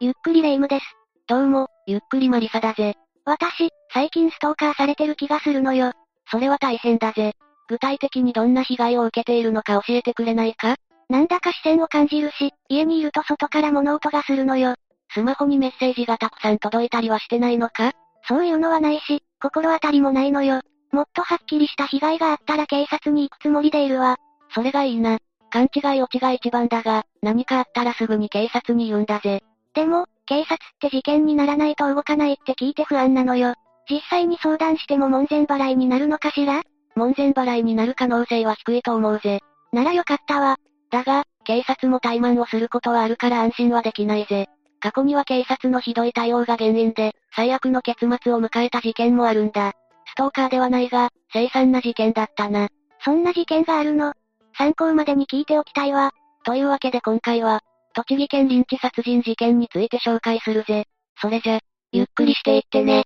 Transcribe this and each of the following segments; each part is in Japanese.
ゆっくりレ夢ムです。どうも、ゆっくりマリサだぜ。私、最近ストーカーされてる気がするのよ。それは大変だぜ。具体的にどんな被害を受けているのか教えてくれないか？なんだか視線を感じるし、家にいると外から物音がするのよ。スマホにメッセージがたくさん届いたりはしてないのか？そういうのはないし、心当たりもないのよ。もっとはっきりした被害があったら警察に行くつもりでいるわ。それがいいな。勘違い落ちが一番だが、何かあったらすぐに警察に言うんだぜ。でも、警察って事件にならないと動かないって聞いて不安なのよ。実際に相談しても門前払いになるのかしら？門前払いになる可能性は低いと思うぜ。ならよかったわ。だが、警察も怠慢をすることはあるから安心はできないぜ。過去には警察のひどい対応が原因で、最悪の結末を迎えた事件もあるんだ。ストーカーではないが、凄惨な事件だったな。そんな事件があるの？参考までに聞いておきたいわ。というわけで今回は、栃木県臨地殺人事件について紹介するぜ。それじゃ、ゆっくりしていってね。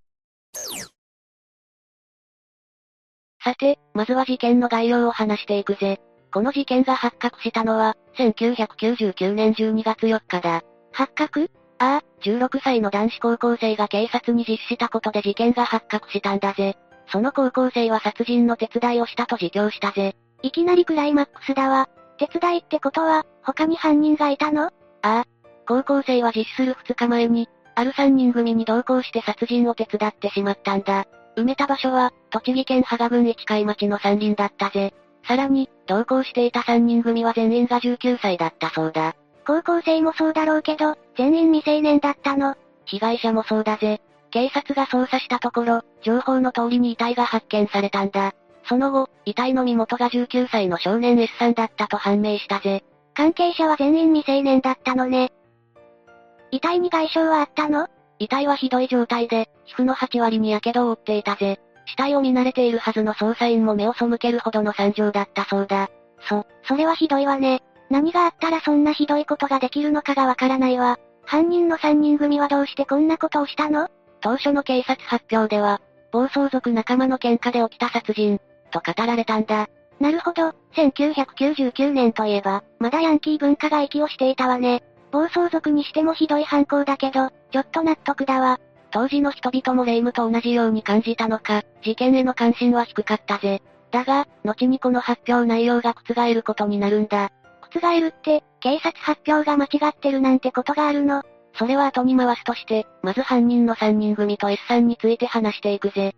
さて、まずは事件の概要を話していくぜ。この事件が発覚したのは、1999年12月4日だ。発覚？ああ、16歳の男子高校生が警察に実施したことで事件が発覚したんだぜ。その高校生は殺人の手伝いをしたと自供したぜ。いきなりクライマックスだわ。手伝いってことは、他に犯人がいたの？ああ。高校生は実施する2日前に、ある3人組に同行して殺人を手伝ってしまったんだ。埋めた場所は、栃木県芳賀郡市海町の山林だったぜ。さらに、同行していた3人組は全員が19歳だったそうだ。高校生もそうだろうけど、全員未成年だったの。被害者もそうだぜ。警察が捜査したところ、情報の通りに遺体が発見されたんだ。その後、遺体の身元が19歳の少年 S さんだったと判明したぜ。関係者は全員未成年だったのね。遺体に外傷はあったの？遺体はひどい状態で、皮膚の8割に火傷を負っていたぜ。死体を見慣れているはずの捜査員も目を背けるほどの惨状だったそうだ。そ、それはひどいわね。何があったらそんなひどいことができるのかがわからないわ。犯人の3人組はどうしてこんなことをしたの？当初の警察発表では、暴走族仲間の喧嘩で起きた殺人、と語られたんだ。なるほど、1999年といえば、まだヤンキー文化が息をしていたわね。暴走族にしてもひどい犯行だけど、ちょっと納得だわ。当時の人々も霊夢と同じように感じたのか、事件への関心は低かったぜ。だが、後にこの発表内容が覆ることになるんだ。覆るって、警察発表が間違ってるなんてことがあるのそれは後に回すとして、まず犯人の3人組と S さんについて話していくぜ。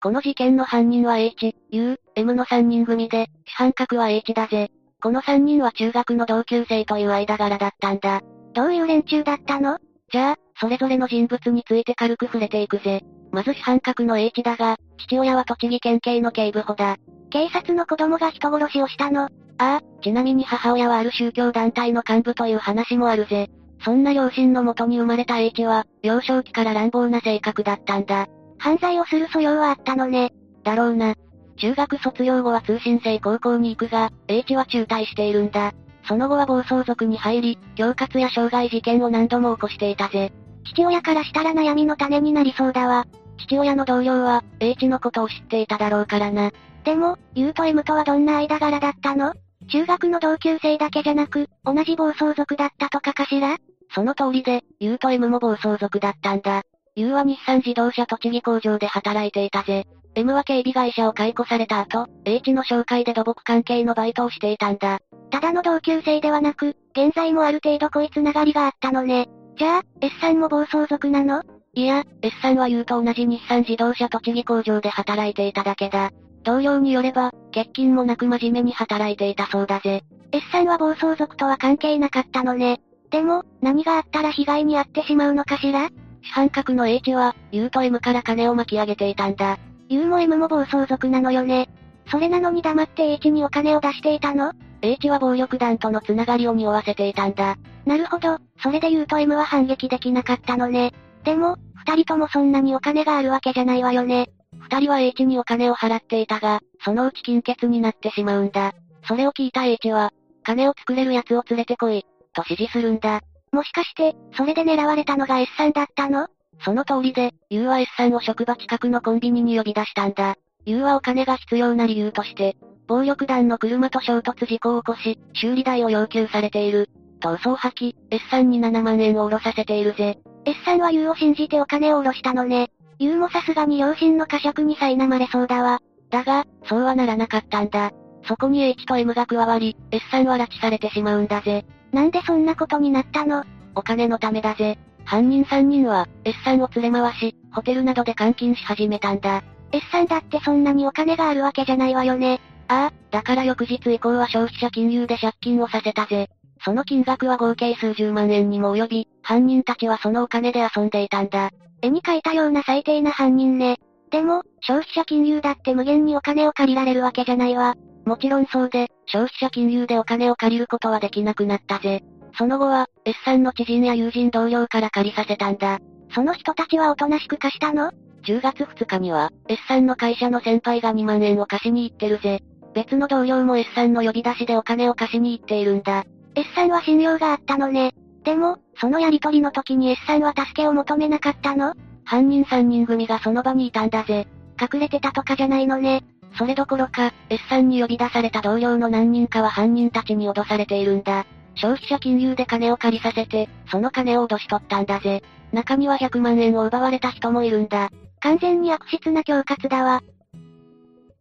この事件の犯人は H、U、M の3人組で、主犯格は H だぜ。この3人は中学の同級生という間柄だったんだ。どういう連中だったの？じゃあ、それぞれの人物について軽く触れていくぜ。まず主犯格の H だが、父親は栃木県警の警部補だ。警察の子供が人殺しをしたの？ああ、ちなみに母親はある宗教団体の幹部という話もあるぜ。そんな両親のもとに生まれた H は、幼少期から乱暴な性格だったんだ。犯罪をする素養はあったのね。だろうな。中学卒業後は通信制高校に行くが、H は中退しているんだ。その後は暴走族に入り、恐喝や傷害事件を何度も起こしていたぜ。父親からしたら悩みの種になりそうだわ。父親の同僚は、H のことを知っていただろうからな。でも、U と M とはどんな間柄だったの？中学の同級生だけじゃなく、同じ暴走族だったとかかしら？その通りで、U と M も暴走族だったんだ。U は日産自動車栃木工場で働いていたぜ。M は警備会社を解雇された後、H の紹介で土木関係のバイトをしていたんだ。ただの同級生ではなく、現在もある程度濃いつながりがあったのね。じゃあ、S さんも暴走族なの？いや、S さんは U と同じ日産自動車栃木工場で働いていただけだ。同僚によれば、欠勤もなく真面目に働いていたそうだぜ。S さんは暴走族とは関係なかったのね。でも、何があったら被害に遭ってしまうのかしら？主犯格の H は、U と M から金を巻き上げていたんだ。U も M も暴走族なのよね。それなのに黙って H にお金を出していたの ?H は暴力団とのつながりを匂わせていたんだ。なるほど、それで U と M は反撃できなかったのね。でも、二人ともそんなにお金があるわけじゃないわよね。二人は H にお金を払っていたが、そのうち金欠になってしまうんだ。それを聞いた H は、金を作れる奴を連れてこい、と指示するんだ。もしかして、それで狙われたのが S さんだったの？その通りで、U は S さんを職場近くのコンビニに呼び出したんだ。U はお金が必要な理由として、暴力団の車と衝突事故を起こし、修理代を要求されている。と嘘を吐き、S さんに7万円を下ろさせているぜ。S さんは U を信じてお金を下ろしたのね。U もさすがに両親の呵責に苛まれそうだわ。だが、そうはならなかったんだ。そこに H と M が加わり、S さんは拉致されてしまうんだぜ。なんでそんなことになったの？お金のためだぜ。犯人3人は、S さんを連れ回し、ホテルなどで監禁し始めたんだ。S さんだってそんなにお金があるわけじゃないわよね。ああ、だから翌日以降は消費者金融で借金をさせたぜ。その金額は合計数十万円にも及び、犯人たちはそのお金で遊んでいたんだ。絵に描いたような最低な犯人ね。でも、消費者金融だって無限にお金を借りられるわけじゃないわ。もちろんそうで、消費者金融でお金を借りることはできなくなったぜ。その後は、S さんの知人や友人同僚から借りさせたんだ。その人たちはおとなしく貸したの ?10 月2日には、S さんの会社の先輩が2万円を貸しに行ってるぜ。別の同僚も S さんの呼び出しでお金を貸しに行っているんだ。S さんは信用があったのね。でも、そのやりとりの時に S さんは助けを求めなかったの？犯人3人組がその場にいたんだぜ。隠れてたとかじゃないのね。それどころか、S さんに呼び出された同僚の何人かは犯人たちに脅されているんだ。消費者金融で金を借りさせて、その金を脅し取ったんだぜ。中には100万円を奪われた人もいるんだ。完全に悪質な恐喝だわ。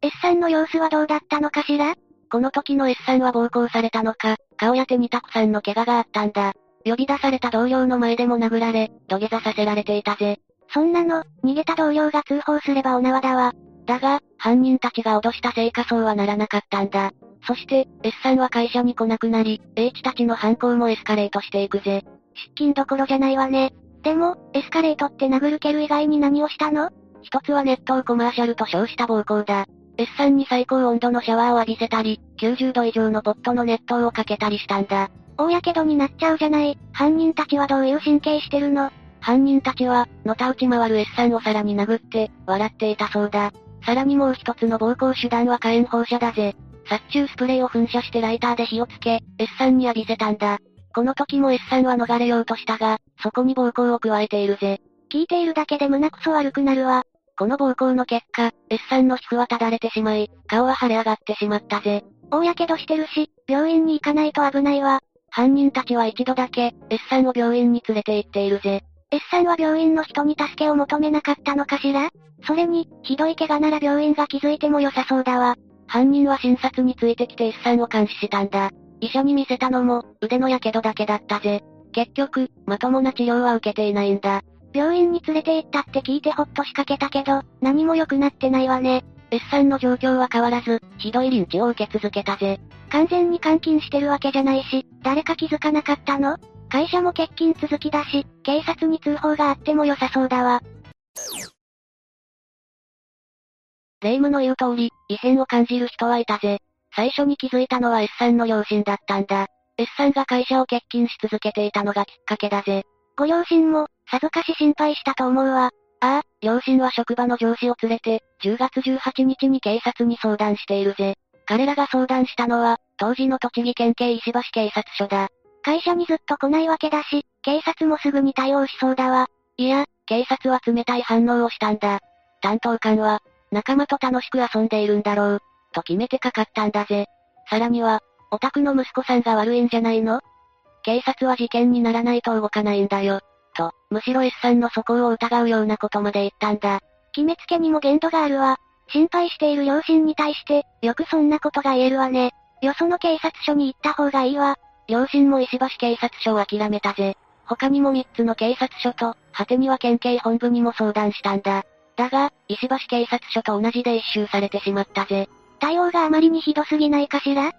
S さんの様子はどうだったのかしら？この時の S さんは暴行されたのか、顔や手にたくさんの怪我があったんだ。呼び出された同僚の前でも殴られ、土下座させられていたぜ。そんなの、逃げた同僚が通報すればお縄だわ。だが、犯人たちが脅したせいかそうはならなかったんだ。そして、S さんは会社に来なくなり、H たちの犯行もエスカレートしていくぜ。失禁どころじゃないわね。でも、エスカレートって殴る蹴る以外に何をしたの？一つは熱湯コマーシャルと称した暴行だ。S さんに最高温度のシャワーを浴びせたり、90度以上のポットの熱湯をかけたりしたんだ。大やけどになっちゃうじゃない。犯人たちはどういう神経してるの？犯人たちは、のたうち回る S さんをさらに殴って、笑っていたそうだ。さらにもう一つの暴行手段は火炎放射だぜ。殺虫スプレーを噴射してライターで火をつけ、S さんに浴びせたんだ。この時も S さんは逃れようとしたが、そこに暴行を加えているぜ。聞いているだけで胸くそ悪くなるわ。この暴行の結果、S さんの皮膚はただれてしまい、顔は腫れ上がってしまったぜ。大やけどしてるし、病院に行かないと危ないわ。犯人たちは一度だけ、S さんを病院に連れて行っているぜ。S さんは病院の人に助けを求めなかったのかしら？それに、ひどい怪我なら病院が気づいても良さそうだわ。犯人は診察についてきて S さんを監視したんだ。医者に見せたのも、腕の火傷だけだったぜ。結局、まともな治療は受けていないんだ。病院に連れて行ったって聞いてほっとしかけたけど、何も良くなってないわね。S さんの状況は変わらず、ひどいリンチを受け続けたぜ。完全に監禁してるわけじゃないし、誰か気づかなかったの？会社も欠勤続きだし、警察に通報があっても良さそうだわ。霊夢の言う通り、異変を感じる人はいたぜ。最初に気づいたのは S さんの両親だったんだ。S さんが会社を欠勤し続けていたのがきっかけだぜ。ご両親も、さぞかし心配したと思うわ。ああ、両親は職場の上司を連れて、10月18日に警察に相談しているぜ。彼らが相談したのは、当時の栃木県警石橋警察署だ。会社にずっと来ないわけだし、警察もすぐに対応しそうだわ。いや、警察は冷たい反応をしたんだ。担当官は、仲間と楽しく遊んでいるんだろう、と決めてかかったんだぜ。さらには、オタクの息子さんが悪いんじゃないの？警察は事件にならないと動かないんだよ。と、むしろ S さんの素行を疑うようなことまで言ったんだ。決めつけにも限度があるわ。心配している両親に対して、よくそんなことが言えるわね。よその警察署に行った方がいいわ。両親も石橋警察署を諦めたぜ。他にも3つの警察署と、果てには県警本部にも相談したんだ。だが、石橋警察署と同じで一周されてしまったぜ。対応があまりにひどすぎないかしら？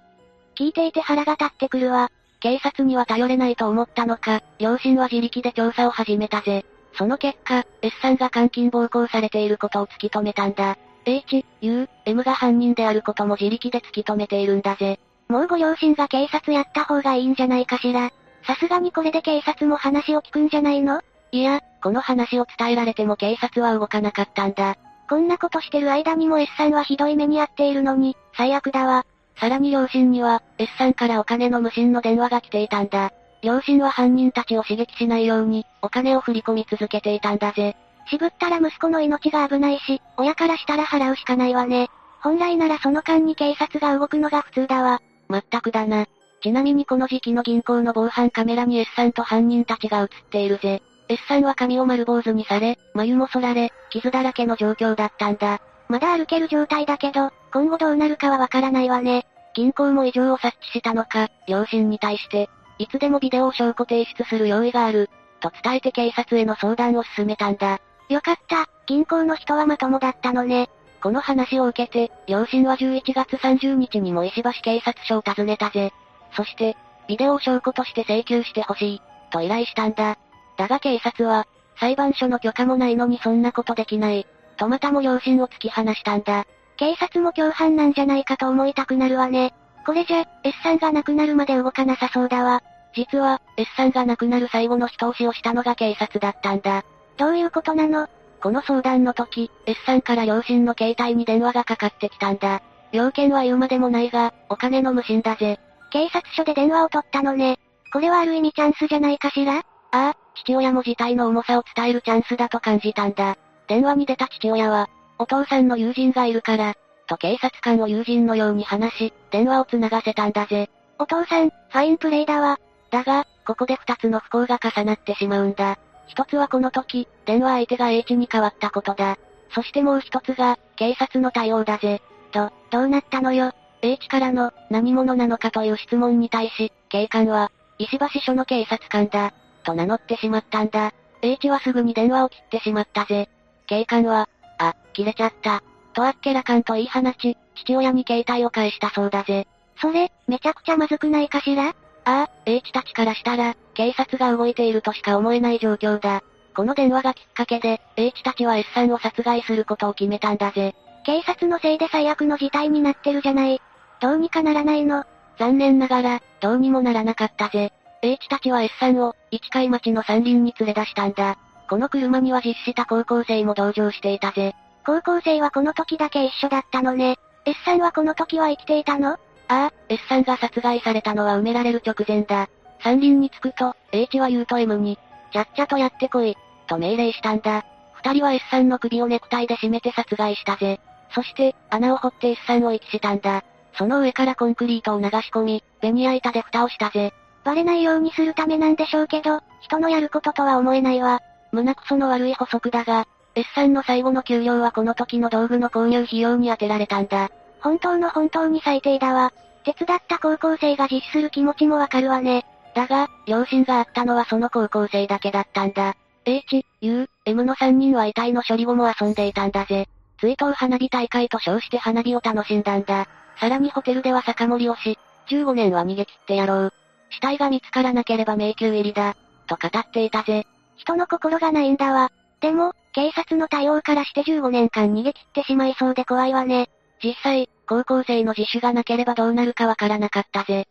聞いていて腹が立ってくるわ。警察には頼れないと思ったのか、両親は自力で調査を始めたぜ。その結果、S さんが監禁暴行されていることを突き止めたんだ。H、U、M が犯人であることも自力で突き止めているんだぜ。もうご両親が警察やった方がいいんじゃないかしら。さすがにこれで警察も話を聞くんじゃないの？いや、この話を伝えられても警察は動かなかったんだ。こんなことしてる間にも S さんはひどい目に遭っているのに、最悪だわ。さらに両親には、S さんからお金の無心の電話が来ていたんだ。両親は犯人たちを刺激しないように、お金を振り込み続けていたんだぜ。渋ったら息子の命が危ないし、親からしたら払うしかないわね。本来ならその間に警察が動くのが普通だわ。まったくだな。ちなみにこの時期の銀行の防犯カメラに S さんと犯人たちが映っているぜ。S さんは髪を丸坊主にされ、眉も剃られ、傷だらけの状況だったんだ。まだ歩ける状態だけど、今後どうなるかはわからないわね。銀行も異常を察知したのか、両親に対して、いつでもビデオを証拠提出する用意がある、と伝えて警察への相談を進めたんだ。よかった、銀行の人はまともだったのね。この話を受けて、両親は11月30日にも石橋警察署を訪ねたぜ。そして、ビデオを証拠として請求してほしい、と依頼したんだ。だが警察は、裁判所の許可もないのにそんなことできない、とまたも両親を突き放したんだ。警察も共犯なんじゃないかと思いたくなるわね。これじゃ、S さんが亡くなるまで動かなさそうだわ。実は、S さんが亡くなる最後の人押しをしたのが警察だったんだ。どういうことなの？この相談の時、S さんから両親の携帯に電話がかかってきたんだ。要件は言うまでもないが、お金の無心だぜ。警察署で電話を取ったのね。これはある意味チャンスじゃないかしら？ああ、父親も事態の重さを伝えるチャンスだと感じたんだ。電話に出た父親は、お父さんの友人がいるから、と警察官を友人のように話し、電話を繋がせたんだぜ。お父さん、ファインプレイだわ。だが、ここで二つの不幸が重なってしまうんだ。一つはこの時、電話相手が H に変わったことだ。そしてもう一つが、警察の対応だぜ。と、どうなったのよ。H からの、何者なのかという質問に対し、警官は、石橋署の警察官だ、と名乗ってしまったんだ。H はすぐに電話を切ってしまったぜ。警官は、あ、切れちゃった。とあっけらかんと言い放ち、父親に携帯を返したそうだぜ。それ、めちゃくちゃまずくないかしら？ああ、H たちからしたら、警察が動いているとしか思えない状況だ。この電話がきっかけで、H たちは S さんを殺害することを決めたんだぜ。警察のせいで最悪の事態になってるじゃない。どうにかならないの。残念ながら、どうにもならなかったぜ。H たちは S さんを、市海町の山林に連れ出したんだ。この車には実施した高校生も同乗していたぜ。高校生はこの時だけ一緒だったのね。S さんはこの時は生きていたの？ああ、S さんが殺害されたのは埋められる直前だ。山林に着くと、H は U と M に、ちゃっちゃとやってこい、と命令したんだ。二人は S さんの首をネクタイで締めて殺害したぜ。そして、穴を掘って S さんを遺棄したんだ。その上からコンクリートを流し込み、ベニヤ板で蓋をしたぜ。バレないようにするためなんでしょうけど、人のやることとは思えないわ。胸くその悪い補足だが、S さんの最後の給料はこの時の道具の購入費用に充てられたんだ。本当の本当に最低だわ。手伝った高校生が実施する気持ちもわかるわね。だが、両親があったのはその高校生だけだったんだ。H、U、M の3人は遺体の処理後も遊んでいたんだぜ。追悼花火大会と称して花火を楽しんだんだ。さらにホテルでは酒盛りをし、15年は逃げ切ってやろう。死体が見つからなければ迷宮入りだ。と語っていたぜ。人の心がないんだわ。でも、警察の対応からして15年間逃げ切ってしまいそうで怖いわね。実際、高校生の自首がなければどうなるかわからなかったぜ。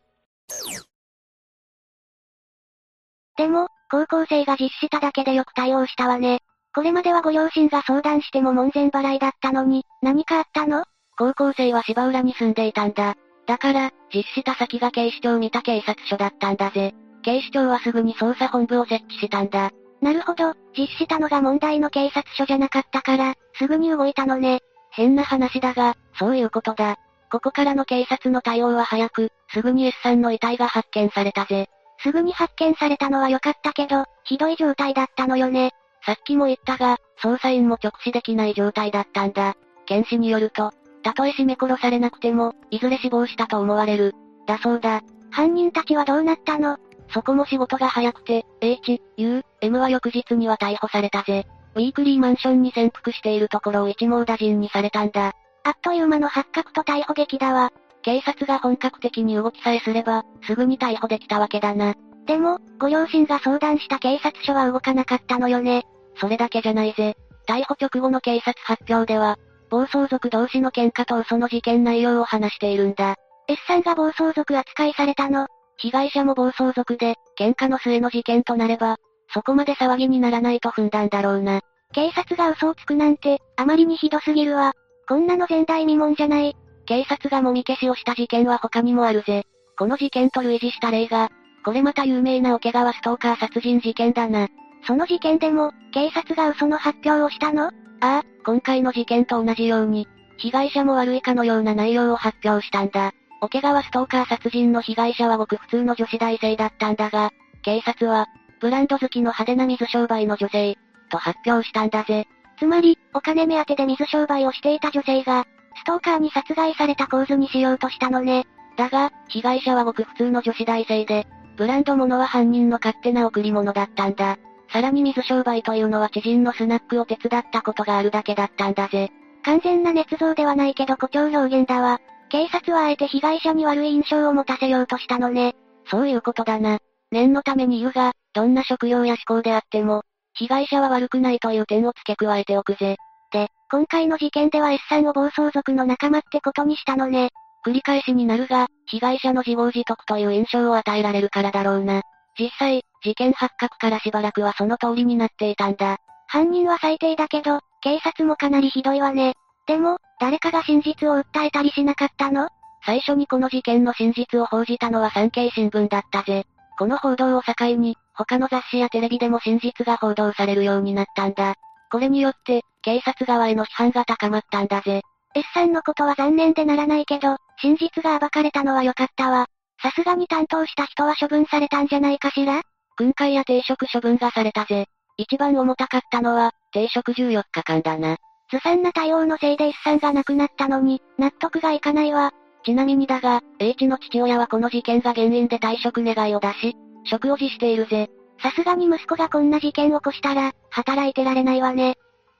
でも、高校生が実施しただけでよく対応したわね。これまではご両親が相談しても門前払いだったのに、何かあったの？高校生は芝浦に住んでいたんだ。だから、実施した先が警視庁三田警察署だったんだぜ。警視庁はすぐに捜査本部を設置したんだ。なるほど、実施したのが問題の警察署じゃなかったから、すぐに動いたのね。変な話だが、そういうことだ。ここからの警察の対応は早く、すぐに S さんの遺体が発見されたぜ。すぐに発見されたのは良かったけど、ひどい状態だったのよね。さっきも言ったが、捜査員も直視できない状態だったんだ。検視によると、たとえ絞め殺されなくても、いずれ死亡したと思われる。だそうだ。犯人たちはどうなったの？そこも仕事が早くて、H、U、M は翌日には逮捕されたぜ。ウィークリーマンションに潜伏しているところを一網打尽にされたんだ。あっという間の発覚と逮捕劇だわ。警察が本格的に動きさえすれば、すぐに逮捕できたわけだな。でも、ご両親が相談した警察署は動かなかったのよね。それだけじゃないぜ。逮捕直後の警察発表では、暴走族同士の喧嘩と嘘の事件内容を話しているんだ。S さんが暴走族扱いされたの。被害者も暴走族で、喧嘩の末の事件となれば、そこまで騒ぎにならないと踏んだんだろうな。警察が嘘をつくなんて、あまりにひどすぎるわ。こんなの前代未聞じゃない。警察がもみ消しをした事件は他にもあるぜ。この事件と類似した例が、これまた有名な桶川ストーカー殺人事件だな。その事件でも、警察が嘘の発表をしたの？ああ、今回の事件と同じように、被害者も悪いかのような内容を発表したんだ。桶川ストーカー殺人の被害者はごく普通の女子大生だったんだが、警察は、ブランド好きの派手な水商売の女性、と発表したんだぜ。つまり、お金目当てで水商売をしていた女性が、ストーカーに殺害された構図にしようとしたのね。だが、被害者はごく普通の女子大生で、ブランド物は犯人の勝手な贈り物だったんだ。さらに水商売というのは知人のスナックを手伝ったことがあるだけだったんだぜ。完全な捏造ではないけど誇張表現だわ。警察はあえて被害者に悪い印象を持たせようとしたのね。そういうことだな。念のために言うが、どんな職業や思考であっても、被害者は悪くないという点を付け加えておくぜ。で、今回の事件では S さんを暴走族の仲間ってことにしたのね。繰り返しになるが、被害者の自業自得という印象を与えられるからだろうな。実際、事件発覚からしばらくはその通りになっていたんだ。犯人は最低だけど、警察もかなりひどいわね。でも、誰かが真実を訴えたりしなかったの？最初にこの事件の真実を報じたのは産経新聞だったぜ。この報道を境に、他の雑誌やテレビでも真実が報道されるようになったんだ。これによって、警察側への批判が高まったんだぜ。S さんのことは残念でならないけど、真実が暴かれたのは良かったわ。さすがに担当した人は処分されたんじゃないかしら？訓戒や停職処分がされたぜ。一番重たかったのは、停職14日間だな。ずさんな対応のせいで S さんが亡くなったのに、納得がいかないわ。ちなみにだが、H の父親はこの事件が原因で退職願を出し、職を辞しているぜ。さすがに息子がこんな事件を起こしたら、働いてられないわね。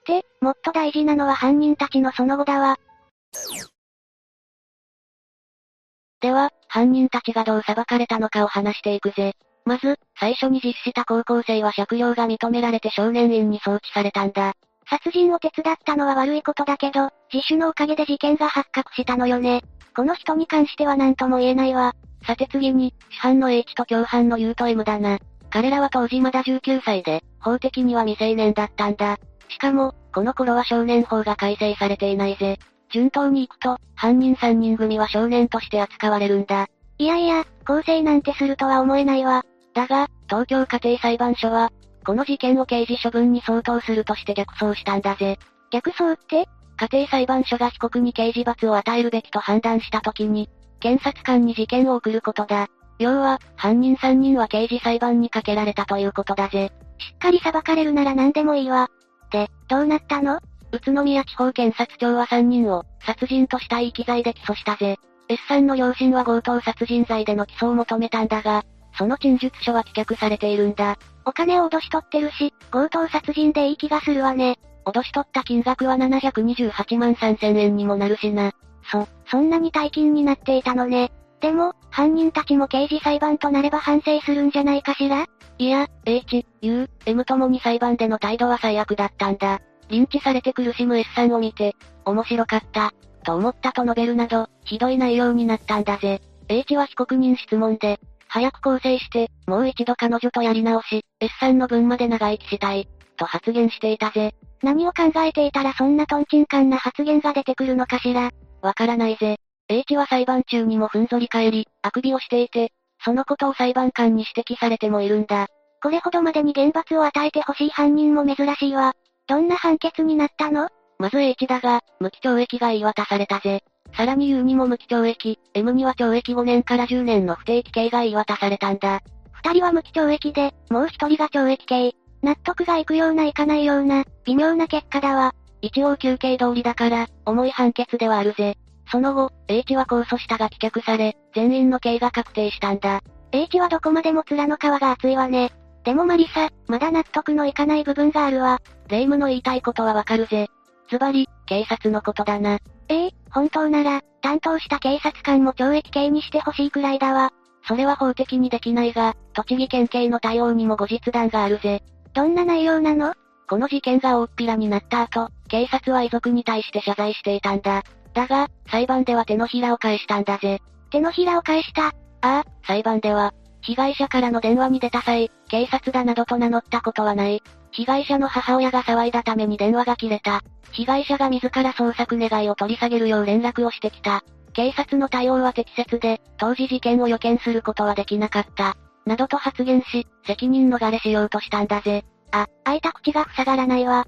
で、もっと大事なのは犯人たちのその後だわ。では、犯人たちがどう裁かれたのかを話していくぜ。まず、最初に実施した高校生は借用が認められて少年院に送致されたんだ。殺人を手伝ったのは悪いことだけど、自首のおかげで事件が発覚したのよね。この人に関しては何とも言えないわ。さて次に、主犯の H と共犯の U と M だな。彼らは当時まだ19歳で、法的には未成年だったんだ。しかも、この頃は少年法が改正されていないぜ。順当に行くと、犯人3人組は少年として扱われるんだ。いやいや、構成なんてするとは思えないわ。だが、東京家庭裁判所は、この事件を刑事処分に相当するとして逆走したんだぜ。逆走って？家庭裁判所が被告に刑事罰を与えるべきと判断した時に、検察官に事件を送ることだ。要は、犯人3人は刑事裁判にかけられたということだぜ。しっかり裁かれるなら何でもいいわ。で、どうなったの？宇都宮地方検察庁は3人を、殺人とした遺棄罪で起訴したぜ。S さんの両親は強盗殺人罪での起訴を求めたんだが、その陳述書は棄却されているんだ。お金を脅し取ってるし、強盗殺人でいい気がするわね。脅し取った金額は728万3000円にもなるしな。そ、そんなに大金になっていたのね。でも、犯人たちも刑事裁判となれば反省するんじゃないかしら？いや、H、U、M ともに裁判での態度は最悪だったんだ。リンチされて苦しむ S さんを見て、面白かった、と思ったと述べるなど、ひどい内容になったんだぜ。H は被告人質問で、早く更生して、もう一度彼女とやり直し、S さんの分まで長生きしたい、と発言していたぜ。何を考えていたらそんなトンチンカンな発言が出てくるのかしら。わからないぜ。H は裁判中にもふんぞり返り、あくびをしていて、そのことを裁判官に指摘されてもいるんだ。これほどまでに厳罰を与えてほしい犯人も珍しいわ。どんな判決になったの？まず H だが、無期懲役が言い渡されたぜ。さらに U にも無期懲役、M には懲役5年から10年の不定期刑が言い渡されたんだ。二人は無期懲役で、もう一人が懲役刑。納得がいくようないかないような、微妙な結果だわ。一応休刑通りだから、重い判決ではあるぜ。その後、H は控訴したが棄却され、全員の刑が確定したんだ。H はどこまでも面の皮が厚いわね。でもマリサ、まだ納得のいかない部分があるわ。霊夢の言いたいことはわかるぜ。ズバリ、警察のことだな。ええ本当なら、担当した警察官も懲役刑にしてほしいくらいだわ。それは法的にできないが、栃木県警の対応にも後日談があるぜ。どんな内容なの？この事件が大っぴらになった後、警察は遺族に対して謝罪していたんだ。だが、裁判では手のひらを返したんだぜ。手のひらを返した？ああ、裁判では、被害者からの電話に出た際、警察だなどと名乗ったことはない。被害者の母親が騒いだために電話が切れた。被害者が自ら捜索願いを取り下げるよう連絡をしてきた。警察の対応は適切で、当時事件を予見することはできなかった。などと発言し、責任逃れしようとしたんだぜ。あ、開いた口が塞がらないわ。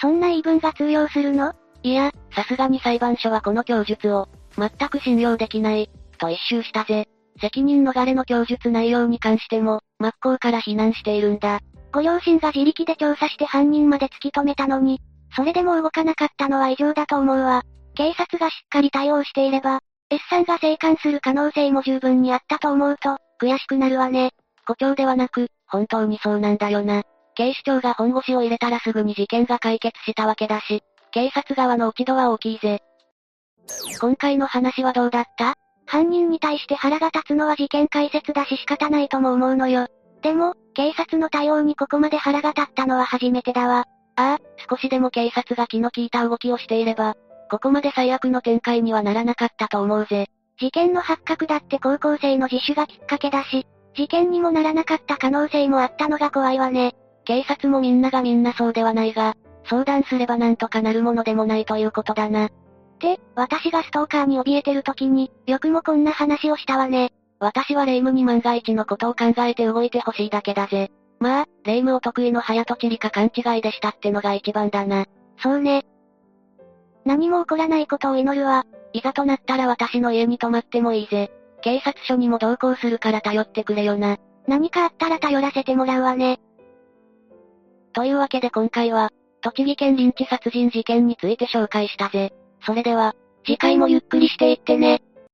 そんな言い分が通用するの？いや、さすがに裁判所はこの供述を、全く信用できない、と一周したぜ。責任逃れの供述内容に関しても、真っ向から非難しているんだ。ご両親が自力で調査して犯人まで突き止めたのに、それでも動かなかったのは異常だと思うわ。警察がしっかり対応していれば、S さんが生還する可能性も十分にあったと思うと、悔しくなるわね。誇張ではなく、本当にそうなんだよな。警視庁が本腰を入れたらすぐに事件が解決したわけだし、警察側の落ち度は大きいぜ。今回の話はどうだった？犯人に対して腹が立つのは事件解説だし仕方ないとも思うのよ。でも、警察の対応にここまで腹が立ったのは初めてだわ。ああ、少しでも警察が気の利いた動きをしていれば、ここまで最悪の展開にはならなかったと思うぜ。事件の発覚だって高校生の自首がきっかけだし、事件にもならなかった可能性もあったのが怖いわね。警察もみんながみんなそうではないが、相談すればなんとかなるものでもないということだな。で、私がストーカーに怯えてる時に、よくもこんな話をしたわね。私は霊夢に万が一のことを考えて動いてほしいだけだぜ。まあ、霊夢お得意の早とちりか勘違いでしたってのが一番だな。そうね。何も起こらないことを祈るわ。いざとなったら私の家に泊まってもいいぜ。警察署にも同行するから頼ってくれよな。何かあったら頼らせてもらうわね。というわけで今回は、栃木県臨地殺人事件について紹介したぜ。それでは、次回もゆっくりしていってね。